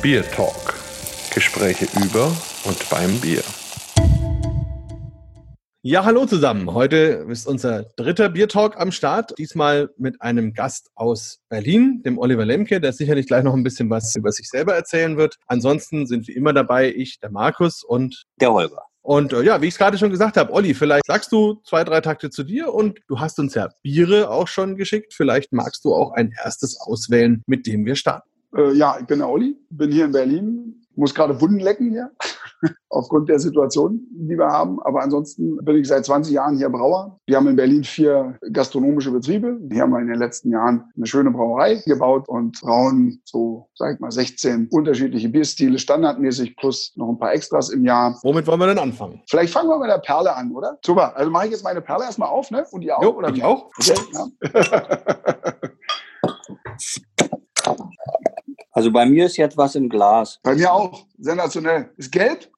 Bier Talk. Gespräche über und beim Bier. Ja, hallo zusammen. Heute ist unser dritter Bier Talk am Start. Diesmal mit einem Gast aus Berlin, dem Oliver Lemke, der sicherlich gleich noch ein bisschen was über sich selber erzählen wird. Ansonsten sind wie immer dabei ich, der Markus und der Holger. Und äh, ja, wie ich es gerade schon gesagt habe, Olli, vielleicht sagst du zwei, drei Takte zu dir und du hast uns ja Biere auch schon geschickt. Vielleicht magst du auch ein erstes auswählen, mit dem wir starten. Äh, ja, ich bin der Olli, bin hier in Berlin, muss gerade Wunden lecken hier, aufgrund der Situation, die wir haben. Aber ansonsten bin ich seit 20 Jahren hier Brauer. Wir haben in Berlin vier gastronomische Betriebe. Hier haben wir in den letzten Jahren eine schöne Brauerei gebaut und brauen so, sag ich mal, 16 unterschiedliche Bierstile standardmäßig plus noch ein paar Extras im Jahr. Womit wollen wir denn anfangen? Vielleicht fangen wir mit der Perle an, oder? Super. Also mache ich jetzt meine Perle erstmal auf, ne? Und ihr auch, jo, oder? Ich auch. Okay, ja. Also bei mir ist jetzt was im Glas. Bei mir auch. Sensationell. Ist gelb?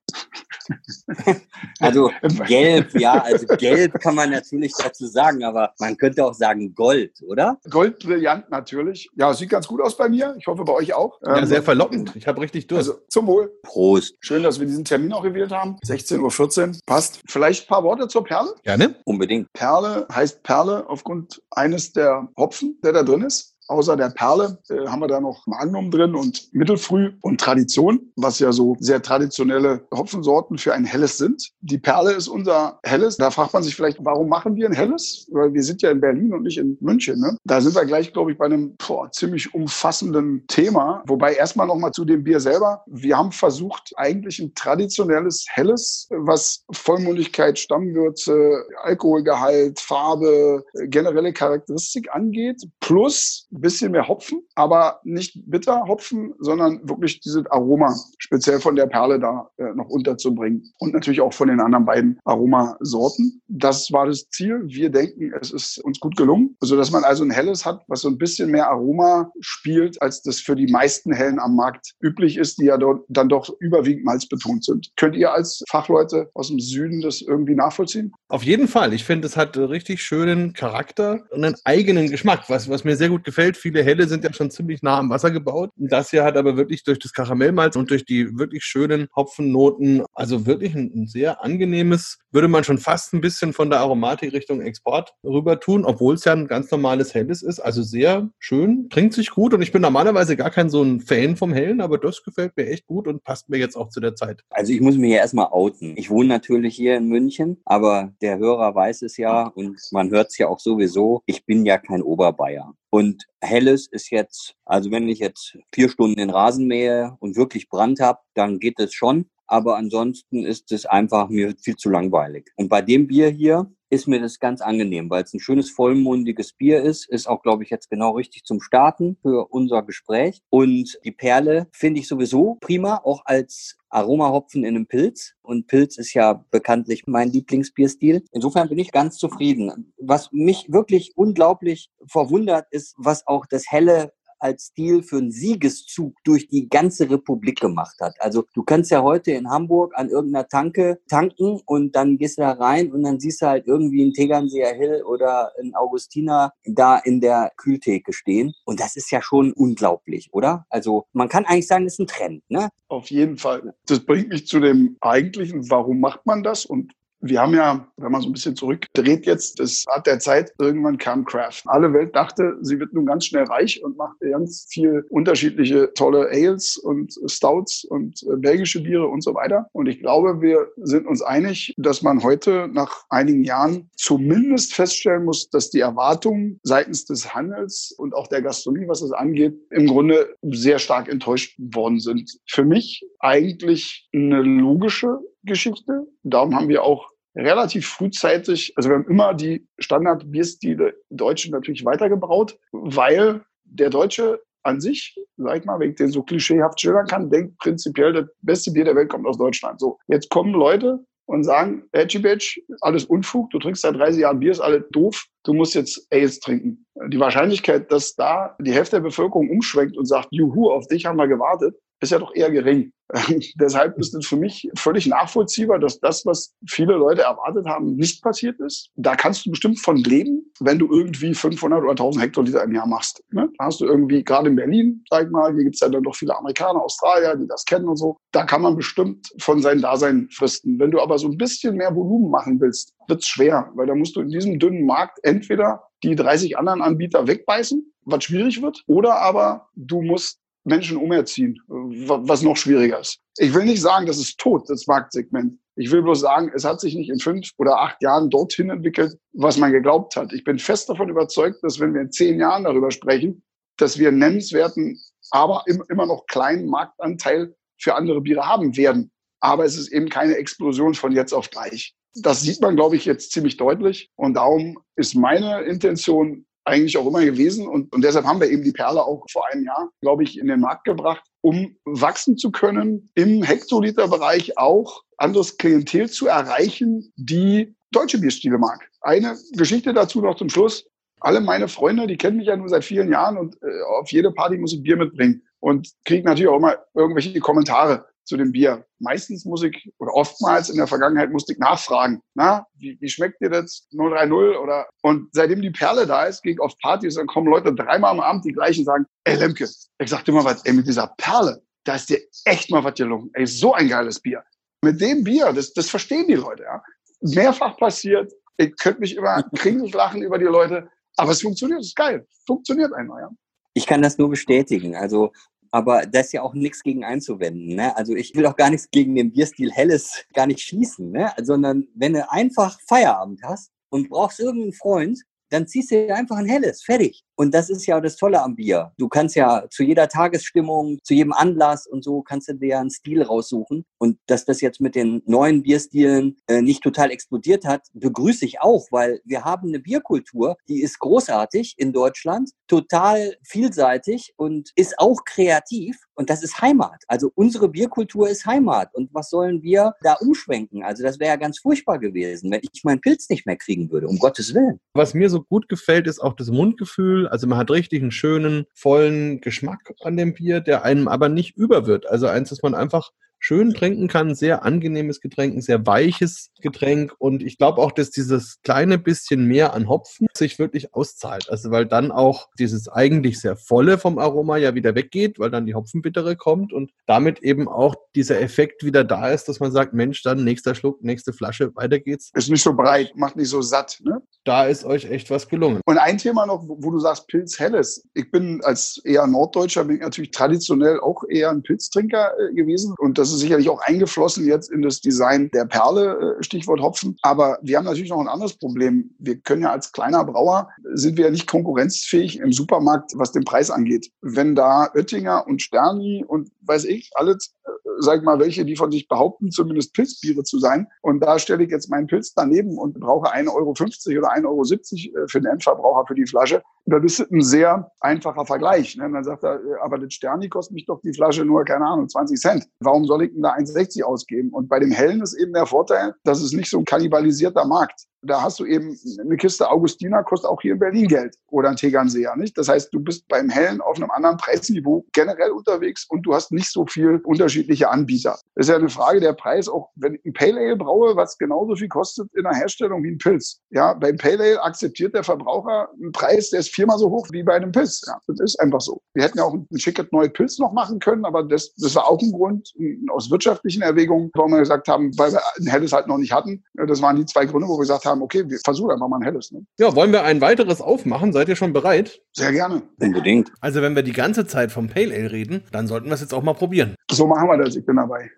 also gelb, ja, also gelb kann man natürlich dazu sagen, aber man könnte auch sagen Gold, oder? Goldbrillant natürlich. Ja, sieht ganz gut aus bei mir. Ich hoffe bei euch auch. Ja, ähm, sehr verlockend. Ich habe richtig Durst. Also zum Wohl. Prost. Schön, dass wir diesen Termin auch gewählt haben. 16.14 Uhr. Passt. Vielleicht ein paar Worte zur Perle? Gerne. Unbedingt. Perle heißt Perle aufgrund eines der Hopfen, der da drin ist. Außer der Perle äh, haben wir da noch Magnum drin und Mittelfrüh und Tradition, was ja so sehr traditionelle Hopfensorten für ein helles sind. Die Perle ist unser helles. Da fragt man sich vielleicht, warum machen wir ein helles? Weil wir sind ja in Berlin und nicht in München. Ne? Da sind wir gleich, glaube ich, bei einem boah, ziemlich umfassenden Thema. Wobei erstmal noch mal zu dem Bier selber. Wir haben versucht, eigentlich ein traditionelles helles, was Vollmundigkeit, Stammwürze, Alkoholgehalt, Farbe, generelle Charakteristik angeht, plus bisschen mehr Hopfen, aber nicht bitter Hopfen, sondern wirklich dieses Aroma speziell von der Perle da äh, noch unterzubringen und natürlich auch von den anderen beiden Aromasorten. Das war das Ziel. Wir denken, es ist uns gut gelungen, so dass man also ein helles hat, was so ein bisschen mehr Aroma spielt, als das für die meisten hellen am Markt üblich ist, die ja dort dann doch überwiegend malzbetont sind. Könnt ihr als Fachleute aus dem Süden das irgendwie nachvollziehen? Auf jeden Fall. Ich finde, es hat richtig schönen Charakter und einen eigenen Geschmack, was, was mir sehr gut gefällt Feld. Viele Helle sind ja schon ziemlich nah am Wasser gebaut. Das hier hat aber wirklich durch das Karamellmalz und durch die wirklich schönen Hopfennoten, also wirklich ein, ein sehr angenehmes, würde man schon fast ein bisschen von der Aromatik Richtung Export rüber tun, obwohl es ja ein ganz normales Helles ist. Also sehr schön, trinkt sich gut und ich bin normalerweise gar kein so ein Fan vom Hellen, aber das gefällt mir echt gut und passt mir jetzt auch zu der Zeit. Also ich muss mich ja erstmal outen. Ich wohne natürlich hier in München, aber der Hörer weiß es ja und man hört es ja auch sowieso. Ich bin ja kein Oberbayer. Und Helles ist jetzt, also wenn ich jetzt vier Stunden den Rasen mähe und wirklich Brand habe, dann geht es schon. Aber ansonsten ist es einfach mir viel zu langweilig. Und bei dem Bier hier ist mir das ganz angenehm, weil es ein schönes vollmundiges Bier ist. Ist auch, glaube ich, jetzt genau richtig zum Starten für unser Gespräch. Und die Perle finde ich sowieso prima, auch als Aromahopfen in einem Pilz. Und Pilz ist ja bekanntlich mein Lieblingsbierstil. Insofern bin ich ganz zufrieden. Was mich wirklich unglaublich verwundert, ist, was auch das helle als Stil für einen Siegeszug durch die ganze Republik gemacht hat. Also du kannst ja heute in Hamburg an irgendeiner Tanke tanken und dann gehst du da rein und dann siehst du halt irgendwie einen Tegernseer Hill oder einen Augustiner da in der Kühltheke stehen. Und das ist ja schon unglaublich, oder? Also man kann eigentlich sagen, das ist ein Trend, ne? Auf jeden Fall. Das bringt mich zu dem eigentlichen, warum macht man das und wir haben ja, wenn man so ein bisschen zurückdreht jetzt, das hat der Zeit, irgendwann kam Craft. Alle Welt dachte, sie wird nun ganz schnell reich und macht ganz viel unterschiedliche tolle Ales und Stouts und äh, belgische Biere und so weiter. Und ich glaube, wir sind uns einig, dass man heute nach einigen Jahren zumindest feststellen muss, dass die Erwartungen seitens des Handels und auch der Gastronomie, was das angeht, im Grunde sehr stark enttäuscht worden sind. Für mich eigentlich eine logische Geschichte. Darum haben wir auch relativ frühzeitig, also wir haben immer die Standard-Bierstile Deutschen natürlich weitergebraut, weil der Deutsche an sich, sag ich mal, wenn ich den so klischeehaft schildern kann, denkt prinzipiell, das beste Bier der Welt kommt aus Deutschland. So, jetzt kommen Leute und sagen, Edgy Badge, alles Unfug, du trinkst seit 30 Jahren Bier, ist alles doof, du musst jetzt Ales trinken. Die Wahrscheinlichkeit, dass da die Hälfte der Bevölkerung umschwenkt und sagt, juhu, auf dich haben wir gewartet, ist ja doch eher gering. Deshalb ist es für mich völlig nachvollziehbar, dass das, was viele Leute erwartet haben, nicht passiert ist. Da kannst du bestimmt von leben, wenn du irgendwie 500 oder 1000 Hektoliter im Jahr machst. Ne? Da hast du irgendwie, gerade in Berlin, sag ich mal, hier gibt's ja dann doch viele Amerikaner, Australier, die das kennen und so. Da kann man bestimmt von seinem Dasein fristen. Wenn du aber so ein bisschen mehr Volumen machen willst, wird's schwer, weil da musst du in diesem dünnen Markt entweder die 30 anderen Anbieter wegbeißen, was schwierig wird, oder aber du musst Menschen umerziehen, was noch schwieriger ist. Ich will nicht sagen, das ist tot, das Marktsegment. Ich will bloß sagen, es hat sich nicht in fünf oder acht Jahren dorthin entwickelt, was man geglaubt hat. Ich bin fest davon überzeugt, dass wenn wir in zehn Jahren darüber sprechen, dass wir nennenswerten, aber immer noch kleinen Marktanteil für andere Biere haben werden. Aber es ist eben keine Explosion von jetzt auf gleich. Das sieht man, glaube ich, jetzt ziemlich deutlich. Und darum ist meine Intention, eigentlich auch immer gewesen. Und, und deshalb haben wir eben die Perle auch vor einem Jahr, glaube ich, in den Markt gebracht, um wachsen zu können, im Hektoliterbereich auch anderes Klientel zu erreichen, die deutsche Bierstile mag. Eine Geschichte dazu noch zum Schluss. Alle meine Freunde, die kennen mich ja nur seit vielen Jahren und äh, auf jede Party muss ich Bier mitbringen und kriege natürlich auch immer irgendwelche Kommentare zu dem Bier. Meistens muss ich, oder oftmals in der Vergangenheit musste ich nachfragen, na, wie, wie schmeckt dir das 030 oder, und seitdem die Perle da ist, gehe ich auf Partys, dann kommen Leute dreimal am Abend die gleichen sagen, ey Lemke, ich sag dir mal was, ey, mit dieser Perle, da ist dir echt mal was gelungen. Ey, so ein geiles Bier. Mit dem Bier, das, das verstehen die Leute, ja. Mehrfach passiert, ich könnte mich immer kringelig lachen über die Leute, aber es funktioniert, es ist geil. Funktioniert einfach, ja. Ich kann das nur bestätigen. Also aber da ist ja auch nichts gegen einzuwenden. Ne? Also ich will auch gar nichts gegen den Bierstil Helles gar nicht schießen, ne? sondern wenn du einfach Feierabend hast und brauchst irgendeinen Freund, dann ziehst du dir einfach ein helles, fertig. Und das ist ja das Tolle am Bier. Du kannst ja zu jeder Tagesstimmung, zu jedem Anlass und so kannst du dir einen Stil raussuchen. Und dass das jetzt mit den neuen Bierstilen äh, nicht total explodiert hat, begrüße ich auch, weil wir haben eine Bierkultur, die ist großartig in Deutschland, total vielseitig und ist auch kreativ. Und das ist Heimat. Also unsere Bierkultur ist Heimat. Und was sollen wir da umschwenken? Also das wäre ja ganz furchtbar gewesen, wenn ich meinen Pilz nicht mehr kriegen würde, um Gottes Willen. Was mir so gut gefällt, ist auch das Mundgefühl. Also man hat richtig einen schönen, vollen Geschmack an dem Bier, der einem aber nicht über wird. Also eins, dass man einfach schön trinken kann. Sehr angenehmes Getränk, ein sehr weiches Getränk. Und ich glaube auch, dass dieses kleine bisschen mehr an Hopfen sich wirklich auszahlt. Also weil dann auch dieses eigentlich sehr volle vom Aroma ja wieder weggeht, weil dann die Hopfenbittere kommt und damit eben auch dieser Effekt wieder da ist, dass man sagt, Mensch, dann nächster Schluck, nächste Flasche, weiter geht's. Ist nicht so breit, macht nicht so satt. Ne? Da ist euch echt was gelungen. Und ein Thema noch, wo du sagst Pilz Helles. Ich bin als eher Norddeutscher, bin ich natürlich traditionell auch eher ein Pilztrinker äh, gewesen. Und das ist sicherlich auch eingeflossen jetzt in das Design der Perle, äh, Stichwort Hopfen. Aber wir haben natürlich noch ein anderes Problem. Wir können ja als kleiner Brauer, sind wir ja nicht konkurrenzfähig im Supermarkt, was den Preis angeht. Wenn da Oettinger und Sterni und weiß ich, alles äh, sag mal, welche, die von sich behaupten, zumindest Pilzbiere zu sein. Und da stelle ich jetzt meinen Pilz daneben und brauche 1,50 Euro oder 1,70 Euro äh, für den Endverbraucher für die Flasche. Das ist ein sehr einfacher Vergleich. Ne? Dann sagt er, äh, aber das Sterni kostet mich doch die Flasche nur, keine Ahnung, 20 Cent. Warum soll ich denn da 1,60 ausgeben? Und bei dem Hellen ist eben der Vorteil, dass es nicht so ein kannibalisierter Markt da hast du eben eine Kiste Augustiner, kostet auch hier in Berlin Geld oder ein Tegernseer, nicht? Das heißt, du bist beim Hellen auf einem anderen Preisniveau generell unterwegs und du hast nicht so viel unterschiedliche Anbieter. Das ist ja eine Frage der Preis, auch wenn ich ein Pale Ale braue, was genauso viel kostet in der Herstellung wie ein Pilz. Ja, beim Pale Ale akzeptiert der Verbraucher einen Preis, der ist viermal so hoch wie bei einem Pilz. Ja, das ist einfach so. Wir hätten ja auch ein schickes neues Pilz noch machen können, aber das, das war auch ein Grund aus wirtschaftlichen Erwägungen, warum wir gesagt haben, weil wir ein helles halt noch nicht hatten. Das waren die zwei Gründe, wo wir gesagt haben, haben, okay, wir versuchen einfach mal ein helles. Ne? Ja, wollen wir ein weiteres aufmachen? Seid ihr schon bereit? Sehr gerne. Unbedingt. Also wenn wir die ganze Zeit vom Pale Ale reden, dann sollten wir es jetzt auch mal probieren. So machen wir das, ich bin dabei.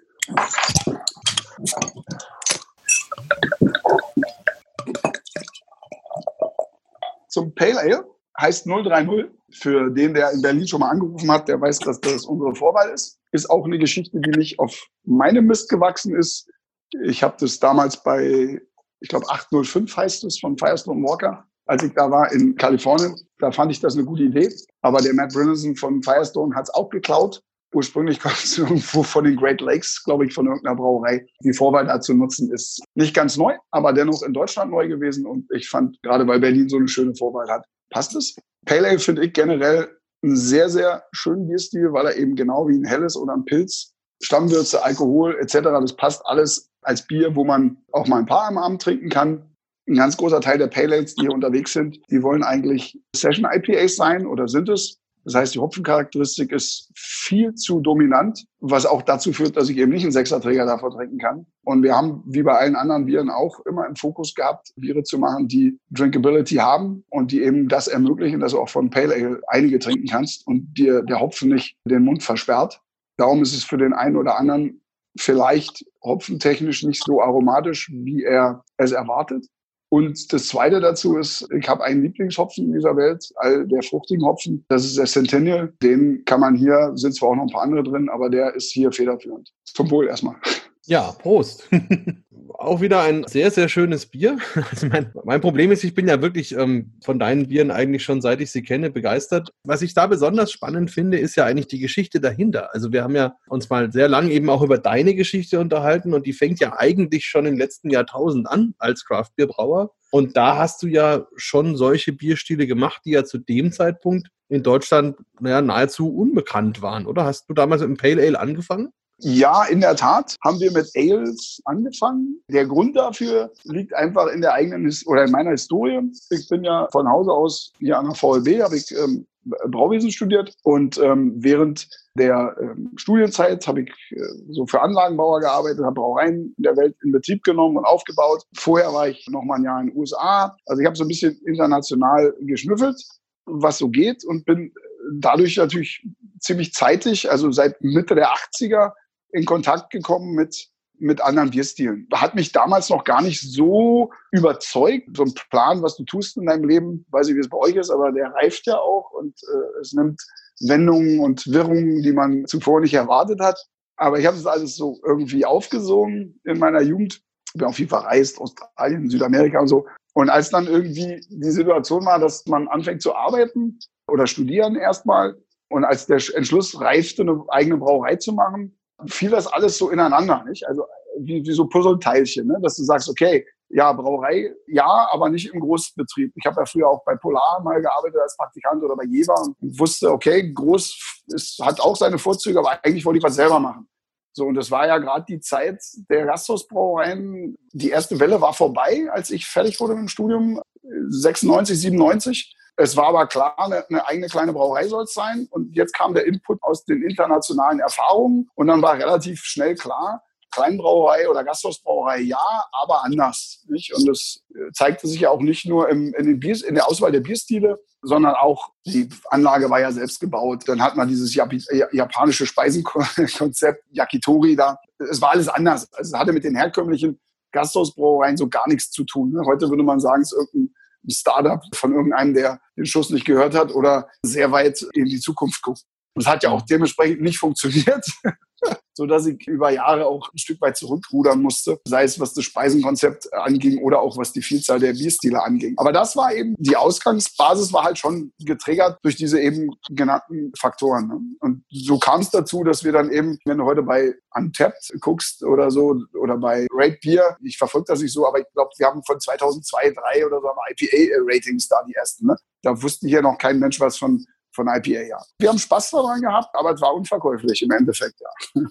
Zum Pale Ale heißt 030. Für den, der in Berlin schon mal angerufen hat, der weiß, dass das unsere Vorwahl ist. Ist auch eine Geschichte, die nicht auf meinem Mist gewachsen ist. Ich habe das damals bei ich glaube 805 heißt es von Firestone Walker. Als ich da war in Kalifornien, da fand ich das eine gute Idee. Aber der Matt Brinison von Firestone hat es auch geklaut. Ursprünglich kommt es irgendwo von den Great Lakes, glaube ich, von irgendeiner Brauerei. Die Vorwahl da zu nutzen ist nicht ganz neu, aber dennoch in Deutschland neu gewesen. Und ich fand, gerade weil Berlin so eine schöne Vorwahl hat, passt es. Pale Ale finde ich generell einen sehr, sehr schönen Bierstil, weil er eben genau wie ein helles oder ein Pilz, Stammwürze, Alkohol etc., das passt alles als Bier, wo man auch mal ein paar am Abend trinken kann. Ein ganz großer Teil der Pale Ales, die hier unterwegs sind, die wollen eigentlich Session IPAs sein oder sind es. Das heißt, die Hopfencharakteristik ist viel zu dominant, was auch dazu führt, dass ich eben nicht einen Sechserträger davon trinken kann. Und wir haben, wie bei allen anderen Bieren, auch immer im Fokus gehabt, Biere zu machen, die Drinkability haben und die eben das ermöglichen, dass du auch von Pale Ale einige trinken kannst und dir der Hopfen nicht den Mund versperrt. Darum ist es für den einen oder anderen vielleicht hopfentechnisch nicht so aromatisch, wie er es erwartet. Und das Zweite dazu ist, ich habe einen Lieblingshopfen in dieser Welt, all der fruchtigen Hopfen. Das ist der Centennial. Den kann man hier, sind zwar auch noch ein paar andere drin, aber der ist hier federführend. Zum Wohl erstmal. Ja, Prost. auch wieder ein sehr, sehr schönes Bier. Also mein, mein Problem ist, ich bin ja wirklich ähm, von deinen Bieren eigentlich schon, seit ich sie kenne, begeistert. Was ich da besonders spannend finde, ist ja eigentlich die Geschichte dahinter. Also wir haben ja uns mal sehr lang eben auch über deine Geschichte unterhalten und die fängt ja eigentlich schon im letzten Jahrtausend an als Craftbierbrauer. Und da hast du ja schon solche Bierstile gemacht, die ja zu dem Zeitpunkt in Deutschland naja, nahezu unbekannt waren, oder? Hast du damals mit dem Pale Ale angefangen? Ja, in der Tat haben wir mit Ales angefangen. Der Grund dafür liegt einfach in der eigenen oder in meiner Historie. Ich bin ja von Hause aus hier an der VLB, habe ich ähm, Brauwesen studiert und ähm, während der ähm, Studienzeit habe ich äh, so für Anlagenbauer gearbeitet, habe Brauereien in der Welt in Betrieb genommen und aufgebaut. Vorher war ich noch mal ein Jahr in den USA. Also ich habe so ein bisschen international geschnüffelt, was so geht und bin dadurch natürlich ziemlich zeitig, also seit Mitte der 80er, in Kontakt gekommen mit, mit anderen Bierstilen. Hat mich damals noch gar nicht so überzeugt. So ein Plan, was du tust in deinem Leben, weiß ich, wie es bei euch ist, aber der reift ja auch und äh, es nimmt Wendungen und Wirrungen, die man zuvor nicht erwartet hat. Aber ich habe es alles so irgendwie aufgesogen in meiner Jugend. Ich bin auch viel verreist, Australien, Südamerika und so. Und als dann irgendwie die Situation war, dass man anfängt zu arbeiten oder studieren erstmal und als der Entschluss reifte, eine eigene Brauerei zu machen, fiel das alles so ineinander, nicht? Also wie, wie so Puzzleteilchen, ne? dass du sagst, okay, ja, Brauerei, ja, aber nicht im Großbetrieb. Ich habe ja früher auch bei Polar mal gearbeitet als Praktikant oder bei Jever und wusste, okay, groß ist, hat auch seine Vorzüge, aber eigentlich wollte ich was selber machen. So, und das war ja gerade die Zeit der Gasthausbrauereien. Die erste Welle war vorbei, als ich fertig wurde mit dem Studium, 96, 97. Es war aber klar, eine, eigene kleine Brauerei soll es sein. Und jetzt kam der Input aus den internationalen Erfahrungen. Und dann war relativ schnell klar, Kleinbrauerei oder Gasthausbrauerei ja, aber anders. Nicht? Und das äh, zeigte sich ja auch nicht nur im, in, den Bier, in der Auswahl der Bierstile, sondern auch die Anlage war ja selbst gebaut. Dann hat man dieses japanische Speisenkonzept, Yakitori da. Es war alles anders. Also es hatte mit den herkömmlichen Gasthausbrauereien so gar nichts zu tun. Ne? Heute würde man sagen, es ist irgendein Startup von irgendeinem, der den Schuss nicht gehört hat oder sehr weit in die Zukunft guckt. Das hat ja auch dementsprechend nicht funktioniert, so dass ich über Jahre auch ein Stück weit zurückrudern musste, sei es was das Speisenkonzept anging oder auch was die Vielzahl der Bierstile anging. Aber das war eben, die Ausgangsbasis war halt schon getriggert durch diese eben genannten Faktoren. Ne? Und so kam es dazu, dass wir dann eben, wenn du heute bei Untapped guckst oder so, oder bei Rate Beer, ich verfolge das nicht so, aber ich glaube, wir haben von 2002, 2003 oder so IPA-Ratings da die ersten. Ne? Da wusste hier noch kein Mensch was von von IPA, ja. Wir haben Spaß daran gehabt, aber es war unverkäuflich im Endeffekt, ja.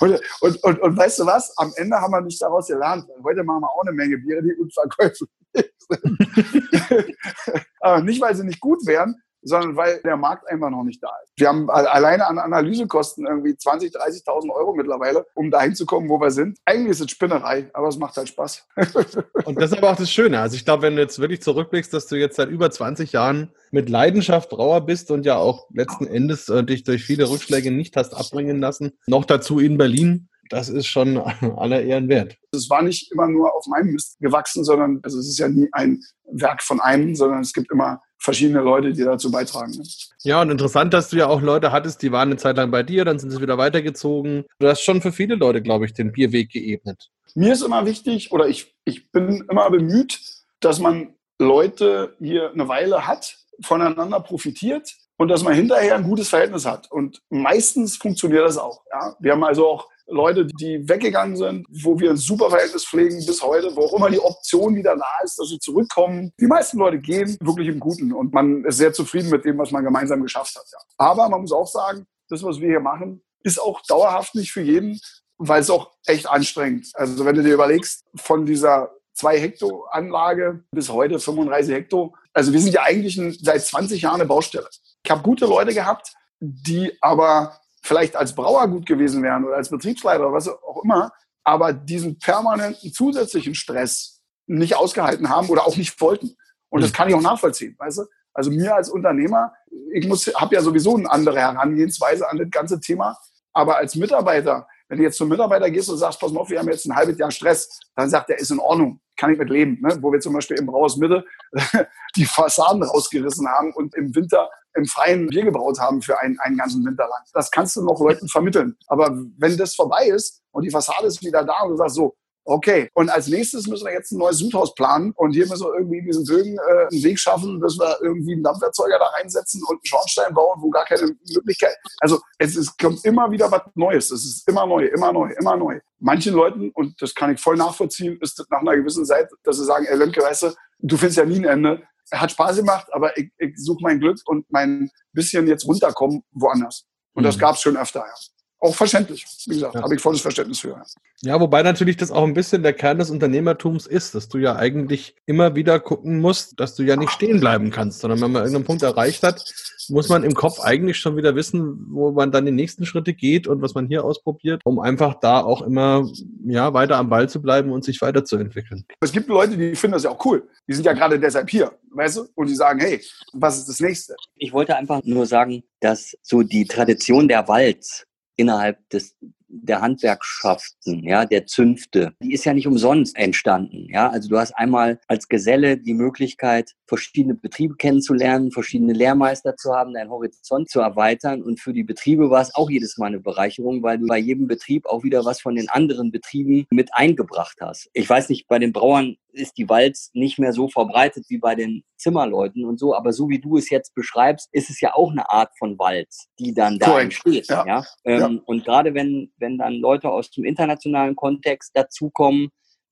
und, und, und, und, weißt du was? Am Ende haben wir nicht daraus gelernt. Heute machen wir auch eine Menge Biere, die unverkäuflich sind. nicht, weil sie nicht gut wären, sondern weil der Markt einfach noch nicht da ist. Wir haben alleine an Analysekosten irgendwie 20.000, 30.000 Euro mittlerweile, um dahin zu kommen, wo wir sind. Eigentlich ist es Spinnerei, aber es macht halt Spaß. Und das ist aber auch das Schöne. Also ich glaube, wenn du jetzt wirklich zurückblickst, dass du jetzt seit über 20 Jahren mit Leidenschaft Brauer bist und ja auch letzten Endes äh, dich durch viele Rückschläge nicht hast abbringen lassen, noch dazu in Berlin, das ist schon aller Ehren wert. Es war nicht immer nur auf meinem Mist gewachsen, sondern also es ist ja nie ein Werk von einem, sondern es gibt immer verschiedene Leute, die dazu beitragen. Ne? Ja, und interessant, dass du ja auch Leute hattest, die waren eine Zeit lang bei dir, dann sind sie wieder weitergezogen. Du hast schon für viele Leute, glaube ich, den Bierweg geebnet. Mir ist immer wichtig, oder ich, ich bin immer bemüht, dass man Leute hier eine Weile hat, voneinander profitiert und dass man hinterher ein gutes Verhältnis hat. Und meistens funktioniert das auch. Ja? Wir haben also auch Leute, die weggegangen sind, wo wir ein super Verhältnis pflegen bis heute, wo auch immer die Option wieder da ist, dass sie zurückkommen. Die meisten Leute gehen wirklich im Guten und man ist sehr zufrieden mit dem, was man gemeinsam geschafft hat. Ja. Aber man muss auch sagen, das, was wir hier machen, ist auch dauerhaft nicht für jeden, weil es auch echt anstrengend. Also wenn du dir überlegst, von dieser 2 Hektar Anlage bis heute 35 Hektar. Also wir sind ja eigentlich ein, seit 20 Jahren eine Baustelle. Ich habe gute Leute gehabt, die aber vielleicht als Brauer gut gewesen wären oder als Betriebsleiter oder was auch immer, aber diesen permanenten zusätzlichen Stress nicht ausgehalten haben oder auch nicht wollten. Und das mhm. kann ich auch nachvollziehen, weißt du? Also mir als Unternehmer, ich muss, habe ja sowieso eine andere Herangehensweise an das ganze Thema. Aber als Mitarbeiter, wenn du jetzt zum Mitarbeiter gehst und sagst, pass mal auf, wir haben jetzt ein halbes Jahr Stress, dann sagt er, ist in Ordnung, kann ich mit leben. Ne? Wo wir zum Beispiel im Brauhaus Mitte die Fassaden rausgerissen haben und im Winter im Freien Bier gebraut haben für einen, einen ganzen Winter lang. Das kannst du noch Leuten vermitteln. Aber wenn das vorbei ist und die Fassade ist wieder da und du sagst so, Okay, und als nächstes müssen wir jetzt ein neues Sudhaus planen und hier müssen wir irgendwie in diesen Bögen äh, einen Weg schaffen, dass wir irgendwie einen Dampferzeuger da reinsetzen und einen Schornstein bauen, wo gar keine Möglichkeit. Also es ist, kommt immer wieder was Neues. Es ist immer neu, immer neu, immer neu. Manchen Leuten, und das kann ich voll nachvollziehen, ist nach einer gewissen Zeit, dass sie sagen, ey Lemke, weißt du, du findest ja nie ein Ende hat Spaß gemacht, aber ich, ich suche mein Glück und mein bisschen jetzt runterkommen woanders. Und mhm. das gab es schon öfter, ja. Auch verständlich. Wie gesagt, ja. habe ich volles Verständnis für. Ja. wobei natürlich das auch ein bisschen der Kern des Unternehmertums ist, dass du ja eigentlich immer wieder gucken musst, dass du ja nicht stehen bleiben kannst, sondern wenn man irgendeinen Punkt erreicht hat, muss man im Kopf eigentlich schon wieder wissen, wo man dann die nächsten Schritte geht und was man hier ausprobiert, um einfach da auch immer ja, weiter am Ball zu bleiben und sich weiterzuentwickeln. Es gibt Leute, die finden das ja auch cool. Die sind ja gerade deshalb hier, weißt du? Und die sagen, hey, was ist das nächste? Ich wollte einfach nur sagen, dass so die Tradition der Walz innerhalb des der Handwerkschaften, ja, der Zünfte, die ist ja nicht umsonst entstanden, ja. Also du hast einmal als Geselle die Möglichkeit, verschiedene Betriebe kennenzulernen, verschiedene Lehrmeister zu haben, deinen Horizont zu erweitern und für die Betriebe war es auch jedes Mal eine Bereicherung, weil du bei jedem Betrieb auch wieder was von den anderen Betrieben mit eingebracht hast. Ich weiß nicht, bei den Brauern ist die Walz nicht mehr so verbreitet wie bei den Zimmerleuten und so, aber so wie du es jetzt beschreibst, ist es ja auch eine Art von Walz, die dann da Correct. entsteht. Ja. ja? Ähm, ja. Und gerade wenn, wenn dann Leute aus dem internationalen Kontext dazukommen,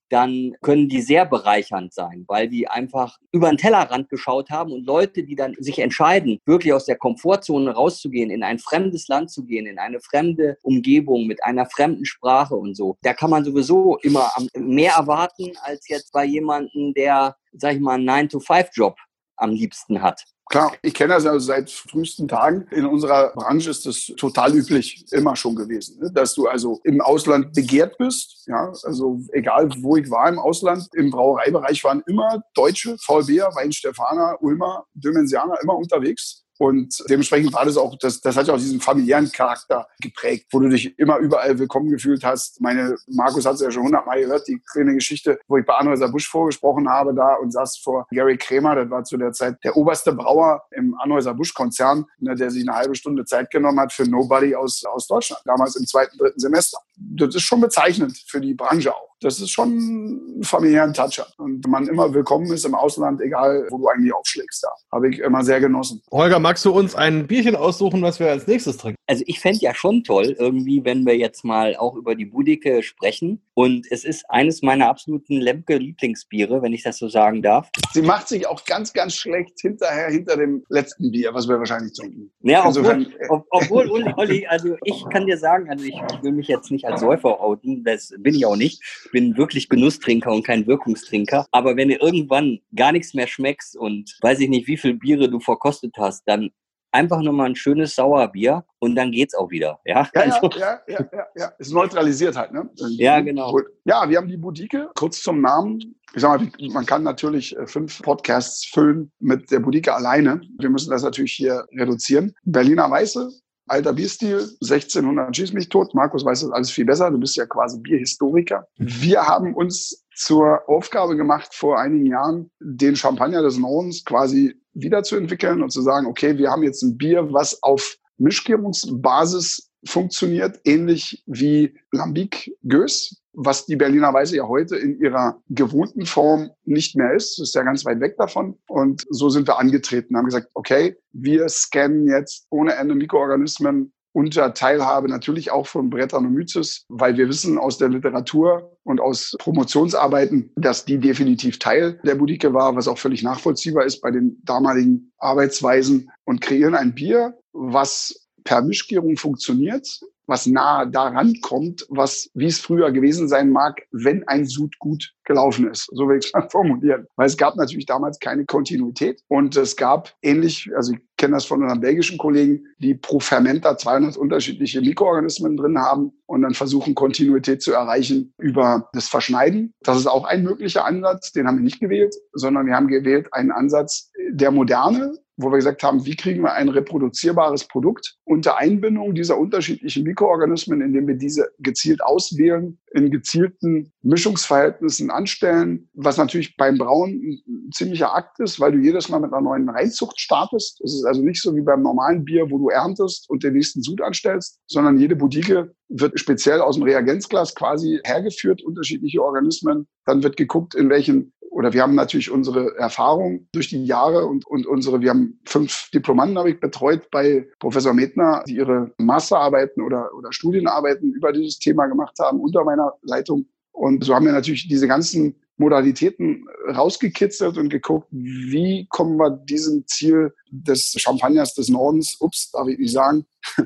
dann können die sehr bereichernd sein, weil die einfach über den Tellerrand geschaut haben und Leute, die dann sich entscheiden, wirklich aus der Komfortzone rauszugehen, in ein fremdes Land zu gehen, in eine fremde Umgebung mit einer fremden Sprache und so. Da kann man sowieso immer mehr erwarten als jetzt bei jemandem, der, sag ich mal, einen 9-to-5-Job am liebsten hat. Klar, ich kenne das ja seit frühesten Tagen. In unserer Branche ist das total üblich, immer schon gewesen, ne? dass du also im Ausland begehrt bist. Ja, also egal, wo ich war im Ausland, im Brauereibereich waren immer Deutsche, VLBer, Weinstefaner, Ulmer, Dömensianer immer unterwegs. Und dementsprechend war das auch, das, das hat ja auch diesen familiären Charakter geprägt, wo du dich immer überall willkommen gefühlt hast. Meine, Markus hat es ja schon hundertmal gehört, die kleine Geschichte, wo ich bei Anhäuser Busch vorgesprochen habe da und saß vor Gary Kremer, das war zu der Zeit der oberste Brauer im Anhäuser Busch Konzern, ne, der sich eine halbe Stunde Zeit genommen hat für Nobody aus, aus Deutschland, damals im zweiten, dritten Semester. Das ist schon bezeichnend für die Branche auch das ist schon ein familiären Touch hat. Und man immer willkommen ist im Ausland, egal wo du eigentlich aufschlägst. Da habe ich immer sehr genossen. Holger, magst du uns ein Bierchen aussuchen, was wir als nächstes trinken? Also ich fände ja schon toll, irgendwie, wenn wir jetzt mal auch über die Budike sprechen. Und es ist eines meiner absoluten Lemke-Lieblingsbiere, wenn ich das so sagen darf. Sie macht sich auch ganz, ganz schlecht hinterher, hinter dem letzten Bier, was wir wahrscheinlich trinken. Ja, obwohl, ob, obwohl Uli, Olli, also ich kann dir sagen, also ich will mich jetzt nicht als Säufer outen, das bin ich auch nicht bin wirklich Genusstrinker und kein Wirkungstrinker. Aber wenn du irgendwann gar nichts mehr schmeckst und weiß ich nicht, wie viel Biere du verkostet hast, dann einfach nur mal ein schönes Sauerbier und dann geht's auch wieder. Ja, ja, also. ja, ja, ja, ja, Es neutralisiert halt, ne? Ja, genau. Ja, wir haben die Boutique, kurz zum Namen. Ich sag mal, man kann natürlich äh, fünf Podcasts füllen mit der Boutique alleine. Wir müssen das natürlich hier reduzieren. Berliner Weiße, alter Bierstil, 1600 schieß mich tot. Markus weiß das alles viel besser. Du bist ja quasi Bierhistoriker. Mhm. Wir haben uns zur Aufgabe gemacht, vor einigen Jahren den Champagner des Nordens quasi wiederzuentwickeln und zu sagen, okay, wir haben jetzt ein Bier, was auf Mischgärungsbasis funktioniert, ähnlich wie Lambic Gös. was die Berliner Weise ja heute in ihrer gewohnten Form nicht mehr ist. Das ist ja ganz weit weg davon. Und so sind wir angetreten, haben gesagt, okay, wir scannen jetzt ohne Ende Mikroorganismen unter Teilhabe natürlich auch von Brettanomyces, weil wir wissen aus der Literatur und aus Promotionsarbeiten, dass die definitiv Teil der Budike war, was auch völlig nachvollziehbar ist bei den damaligen Arbeitsweisen und kreieren ein Bier, was per Mischgärung funktioniert, was nah daran kommt, was, wie es früher gewesen sein mag, wenn ein Sud gut gelaufen ist. So will ich es formulieren. Weil es gab natürlich damals keine Kontinuität und es gab ähnlich, also ich kenne das von unseren belgischen Kollegen, die pro Fermenter 200 unterschiedliche Mikroorganismen drin haben und dann versuchen, Kontinuität zu erreichen über das Verschneiden. Das ist auch ein möglicher Ansatz, den haben wir nicht gewählt, sondern wir haben gewählt einen Ansatz der Moderne, wo wir gesagt haben, wie kriegen wir ein reproduzierbares Produkt unter Einbindung dieser unterschiedlichen Mikroorganismen, indem wir diese gezielt auswählen, in gezielten Mischungsverhältnissen anstellen, was natürlich beim Brauen ein ziemlicher Akt ist, weil du jedes Mal mit einer neuen Reinzucht startest. Es ist also nicht so wie beim normalen Bier, wo du erntest und den nächsten Sud anstellst, sondern jede Bodike wird speziell aus dem Reagenzglas quasi hergeführt, unterschiedliche Organismen. Dann wird geguckt, in welchen oder wir haben natürlich unsere Erfahrung durch die Jahre und, und unsere, wir haben fünf Diplomanden habe ich betreut bei Professor Metner, die ihre Masterarbeiten oder, oder Studienarbeiten über dieses Thema gemacht haben unter meiner Leitung. Und so haben wir natürlich diese ganzen Modalitäten rausgekitzelt und geguckt, wie kommen wir diesem Ziel des Champagners des Nordens, ups, darf ich nicht sagen,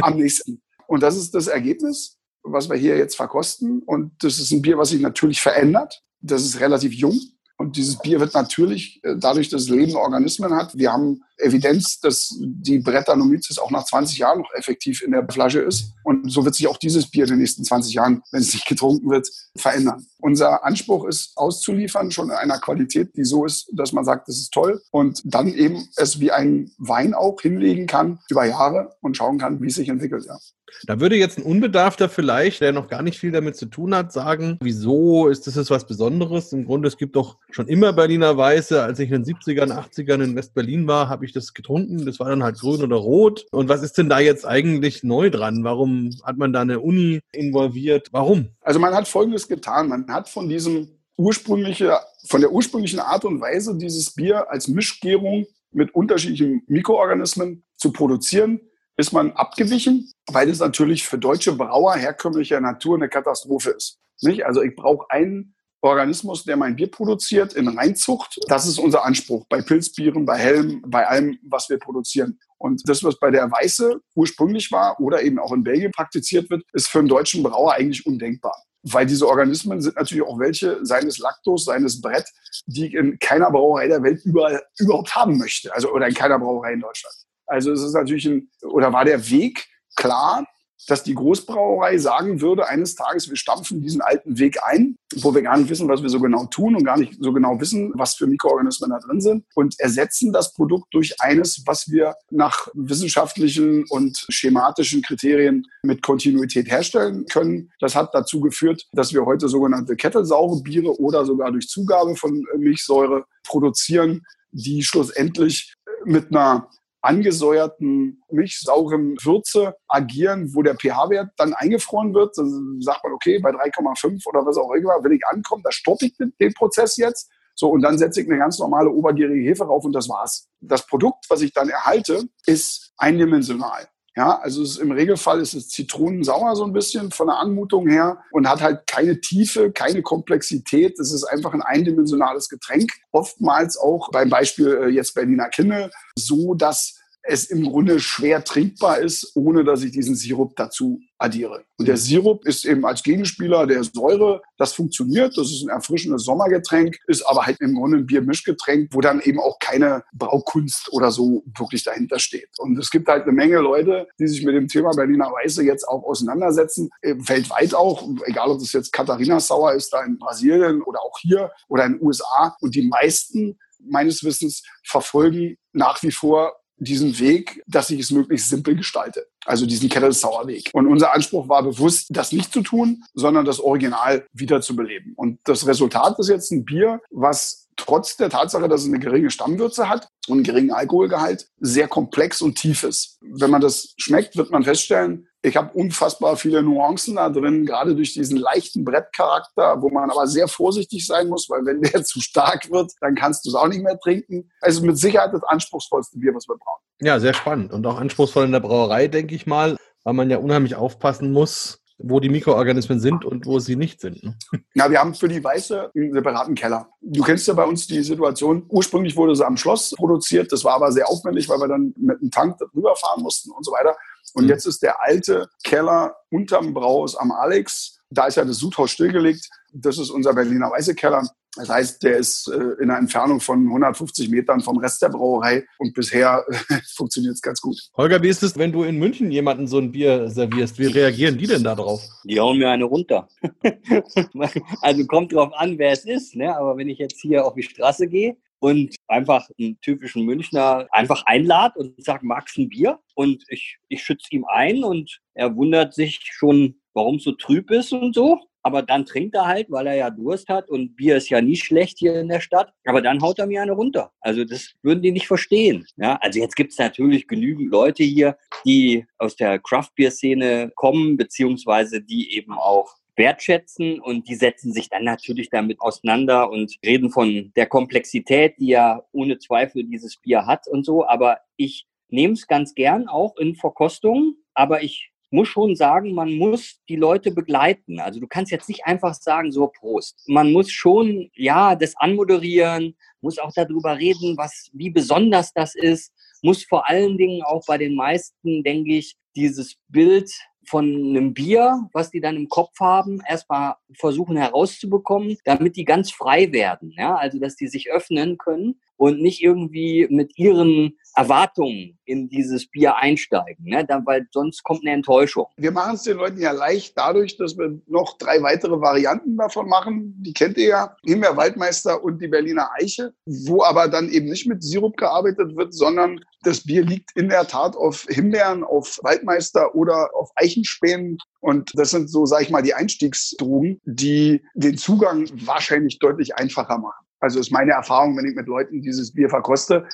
am nächsten. Und das ist das Ergebnis, was wir hier jetzt verkosten. Und das ist ein Bier, was sich natürlich verändert das ist relativ jung. Und dieses Bier wird natürlich, äh, dadurch, dass es lebende Organismen hat, wir haben Evidenz, dass die Brettanomyces auch nach 20 Jahren noch effektiv in der Flasche ist. Und so wird sich auch dieses Bier in den nächsten 20 Jahren, wenn es nicht getrunken wird, verändern. Unser Anspruch ist, auszuliefern, schon in einer Qualität, die so ist, dass man sagt, das ist toll. Und dann eben es wie ein Wein auch hinlegen kann über Jahre und schauen kann, wie es sich entwickelt. Ja. Da würde jetzt ein Unbedarfter vielleicht, der noch gar nicht viel damit zu tun hat, sagen, wieso ist das jetzt was Besonderes? Im Grunde, es gibt doch schon immer Berliner Weiße. Als ich in den 70ern, 80ern in West-Berlin war, habe ich das getrunken. Das war dann halt grün oder rot. Und was ist denn da jetzt eigentlich neu dran? Warum hat man da eine Uni involviert? Warum? Also man hat Folgendes getan. Man hat von diesem ursprüngliche, von der ursprünglichen Art und Weise, dieses Bier als Mischgärung mit unterschiedlichen Mikroorganismen zu produzieren, ist man abgewichen, weil es natürlich für deutsche Brauer herkömmlicher Natur eine Katastrophe ist. Nicht? Also ich brauche einen Organismus, der mein Bier produziert in Reinzucht. Das ist unser Anspruch bei Pilzbieren, bei Helm, bei allem, was wir produzieren. Und das, was bei der Weiße ursprünglich war oder eben auch in Belgien praktiziert wird, ist für einen deutschen Brauer eigentlich undenkbar. Weil diese Organismen sind natürlich auch welche seines Laktos, seines Brett, die ich in keiner Brauerei der Welt überall, überhaupt haben möchte. Also, oder in keiner Brauerei in Deutschland. Also es ist natürlich ein, oder war der Weg klar, dass die Großbrauerei sagen würde, eines Tages, wir stampfen diesen alten Weg ein, wo wir gar nicht wissen, was wir so genau tun und gar nicht so genau wissen, was für Mikroorganismen da drin sind und ersetzen das Produkt durch eines, was wir nach wissenschaftlichen und schematischen Kriterien mit Kontinuität herstellen können. Das hat dazu geführt, dass wir heute sogenannte kettelsaure Biere oder sogar durch Zugabe von Milchsäure produzieren, die schlussendlich mit einer angesäuerten, milchsauren Würze agieren, wo der pH-Wert dann eingefroren wird. Dann sagt man, okay, bei 3,5 oder was auch immer, wenn ich ankomme, da stoppe ich den Prozess jetzt. So, und dann setze ich eine ganz normale obergärige Hefe rauf und das war's. Das Produkt, was ich dann erhalte, ist eindimensional. Ja, also ist, im Regelfall ist es zitronensauer so ein bisschen von der Anmutung her und hat halt keine Tiefe, keine Komplexität. Es ist einfach ein eindimensionales Getränk. Oftmals auch beim Beispiel äh, jetzt Berliner Kinne so, dass es im Grunde schwer trinkbar ist, ohne dass ich diesen Sirup dazu addiere. Und der Sirup ist eben als Gegenspieler der Säure. Das funktioniert. Das ist ein erfrischendes Sommergetränk, ist aber halt im Grunde ein Biermischgetränk, wo dann eben auch keine Braukunst oder so wirklich dahinter steht. Und es gibt halt eine Menge Leute, die sich mit dem Thema Berliner Weiße jetzt auch auseinandersetzen. Äh, weltweit auch, egal ob das jetzt Katharina Sauer ist, da in Brasilien oder auch hier oder in den USA. Und die meisten meines Wissens verfolgen nach wie vor diesen Weg, dass ich es möglichst simpel gestalte. Also diesen Kettle Sour Weg. Und unser Anspruch war bewusst, das nicht zu tun, sondern das Original wiederzubeleben. Und das Resultat ist jetzt ein Bier, was trotz der Tatsache, dass es eine geringe Stammwürze hat und einen geringen Alkoholgehalt, sehr komplex und tief ist. Wenn man das schmeckt, wird man feststellen, Ich habe unfassbar viele Nuancen da drin, gerade durch diesen leichten Brettcharakter, wo man aber sehr vorsichtig sein muss, weil wenn der zu stark wird, dann kannst du es auch nicht mehr trinken. Also mit Sicherheit das anspruchsvollste Bier, was wir brauchen. Ja, sehr spannend und auch anspruchsvoll in der Brauerei, denke ich mal, weil man ja unheimlich aufpassen muss, wo die Mikroorganismen sind und wo sie nicht sind. Ne? Ja, wir haben für die Weiße einen separaten Keller. Du kennst ja bei uns die Situation, ursprünglich wurde sie am Schloss produziert, das war aber sehr aufwendig, weil wir dann mit einem Tank rüberfahren mussten und so weiter. Und mhm. jetzt ist der alte Keller unterm Braus am Alex, da ist ja das Sudhaus stillgelegt, das ist unser Berliner Weiße Keller. Das heißt, der ist äh, in einer Entfernung von 150 Metern vom Rest der Brauerei und bisher äh, funktioniert es ganz gut. Holger, wie ist es, wenn du in München jemanden so ein Bier servierst? Wie reagieren die denn da drauf? Die hauen mir eine runter. also kommt drauf an, wer es ist. Ne? Aber wenn ich jetzt hier auf die Straße gehe und einfach einen typischen Münchner einfach einlad und sagt, magst ein Bier? Und ich, ich schütze ihm ein und er wundert sich schon, warum so trüb ist und so aber dann trinkt er halt, weil er ja Durst hat und Bier ist ja nie schlecht hier in der Stadt, aber dann haut er mir eine runter. Also das würden die nicht verstehen. Ja, also jetzt gibt es natürlich genügend Leute hier, die aus der Craft-Bier-Szene kommen, beziehungsweise die eben auch wertschätzen und die setzen sich dann natürlich damit auseinander und reden von der Komplexität, die ja ohne Zweifel dieses Bier hat und so. Aber ich nehme es ganz gern auch in Verkostungen, aber ich muss schon sagen, man muss die Leute begleiten. Also du kannst jetzt nicht einfach sagen, so Prost. Man muss schon, ja, das anmoderieren, muss auch darüber reden, was, wie besonders das ist, muss vor allen Dingen auch bei den meisten, denke ich, dieses Bild von einem Bier, was die dann im Kopf haben, erstmal versuchen herauszubekommen, damit die ganz frei werden. Ja? Also, dass die sich öffnen können und nicht irgendwie mit ihren Erwartungen in dieses Bier einsteigen, ne? Dann, weil sonst kommt eine Enttäuschung. Wir machen es den Leuten ja leicht dadurch, dass wir noch drei weitere Varianten davon machen. Die kennt ihr ja, Himbeer Waldmeister und die Berliner Eiche, wo aber dann eben nicht mit Sirup gearbeitet wird, sondern das Bier liegt in der Tat auf Himbeeren, auf Waldmeister oder auf Eichenspänen. Und das sind so, sage ich mal, die Einstiegsdrogen, die den Zugang wahrscheinlich deutlich einfacher machen. Also ist meine Erfahrung, wenn ich mit Leuten dieses Bier verkoste.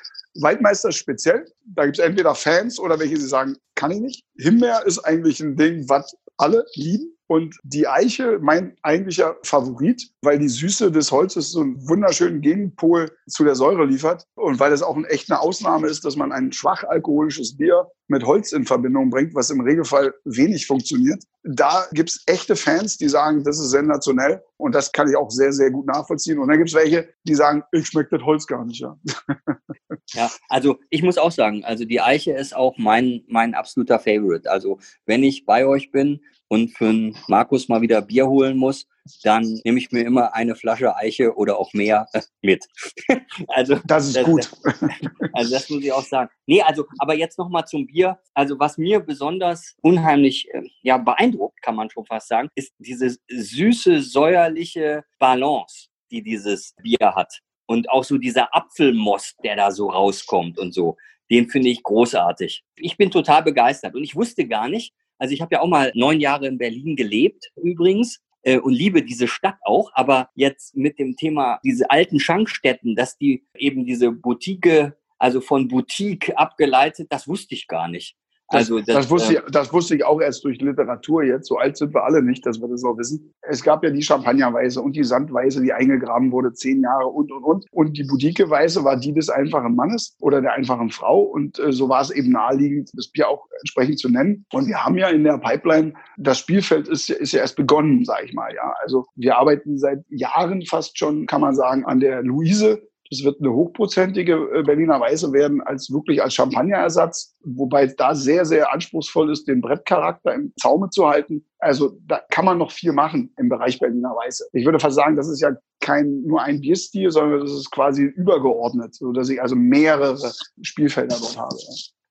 Waldmeister speziell, da gibt es entweder Fans oder welche, die sagen, kann ich nicht. Himbeer ist eigentlich ein Ding, was alle lieben. Und die Eiche, mein eigentlicher Favorit, weil die Süße des Holzes so einen wunderschönen Gegenpol zu der Säure liefert und weil es auch eine echte Ausnahme ist, dass man ein schwach alkoholisches Bier mit Holz in Verbindung bringt, was im Regelfall wenig funktioniert. Da gibt es echte Fans, die sagen, das ist sensationell und das kann ich auch sehr, sehr gut nachvollziehen. Und dann gibt es welche, die sagen, ich schmecke das Holz gar nicht. Ja. ja, also ich muss auch sagen, also die Eiche ist auch mein, mein absoluter Favorite. Also wenn ich bei euch bin und für Markus mal wieder Bier holen muss, dann nehme ich mir immer eine Flasche Eiche oder auch mehr äh, mit. also das ist das, gut. Also das muss ich auch sagen. Nee, also aber jetzt noch mal zum Bier. Also was mir besonders unheimlich äh, ja beeindruckt, kann man schon fast sagen, ist diese süße säuerliche Balance, die dieses Bier hat und auch so dieser Apfelmost, der da so rauskommt und so. Den finde ich großartig. Ich bin total begeistert und ich wusste gar nicht, also ich habe ja auch mal neun Jahre in Berlin gelebt übrigens äh, und liebe diese Stadt auch. Aber jetzt mit dem Thema diese alten Schankstätten, dass die eben diese Boutique, also von Boutique abgeleitet, das wusste ich gar nicht. Also das, das, wusste ich, das wusste ich auch erst durch Literatur jetzt. So alt sind wir alle nicht, dass wir das auch wissen. Es gab ja die Champagnerweise und die Sandweise, die eingegraben wurde, zehn Jahre und, und, und. Und die Boutique-Weise war die des einfachen Mannes oder der einfachen Frau. Und äh, so war es eben naheliegend, das Bier auch entsprechend zu nennen. Und wir haben ja in der Pipeline, das Spielfeld ist, ist ja erst begonnen, sage ich mal. Ja, Also wir arbeiten seit Jahren fast schon, kann man sagen, an der Luise es wird eine hochprozentige äh, Berliner Weiße werden, als wirklich als Champagnerersatz, wobei da sehr, sehr anspruchsvoll ist, den Brettcharakter im Zaume zu halten. Also da kann man noch viel machen im Bereich Berliner Weiße. Ich würde fast sagen, das ist ja kein nur ein Bierstil, sondern das ist quasi übergeordnet, sodass ich also mehrere Spielfelder dort habe.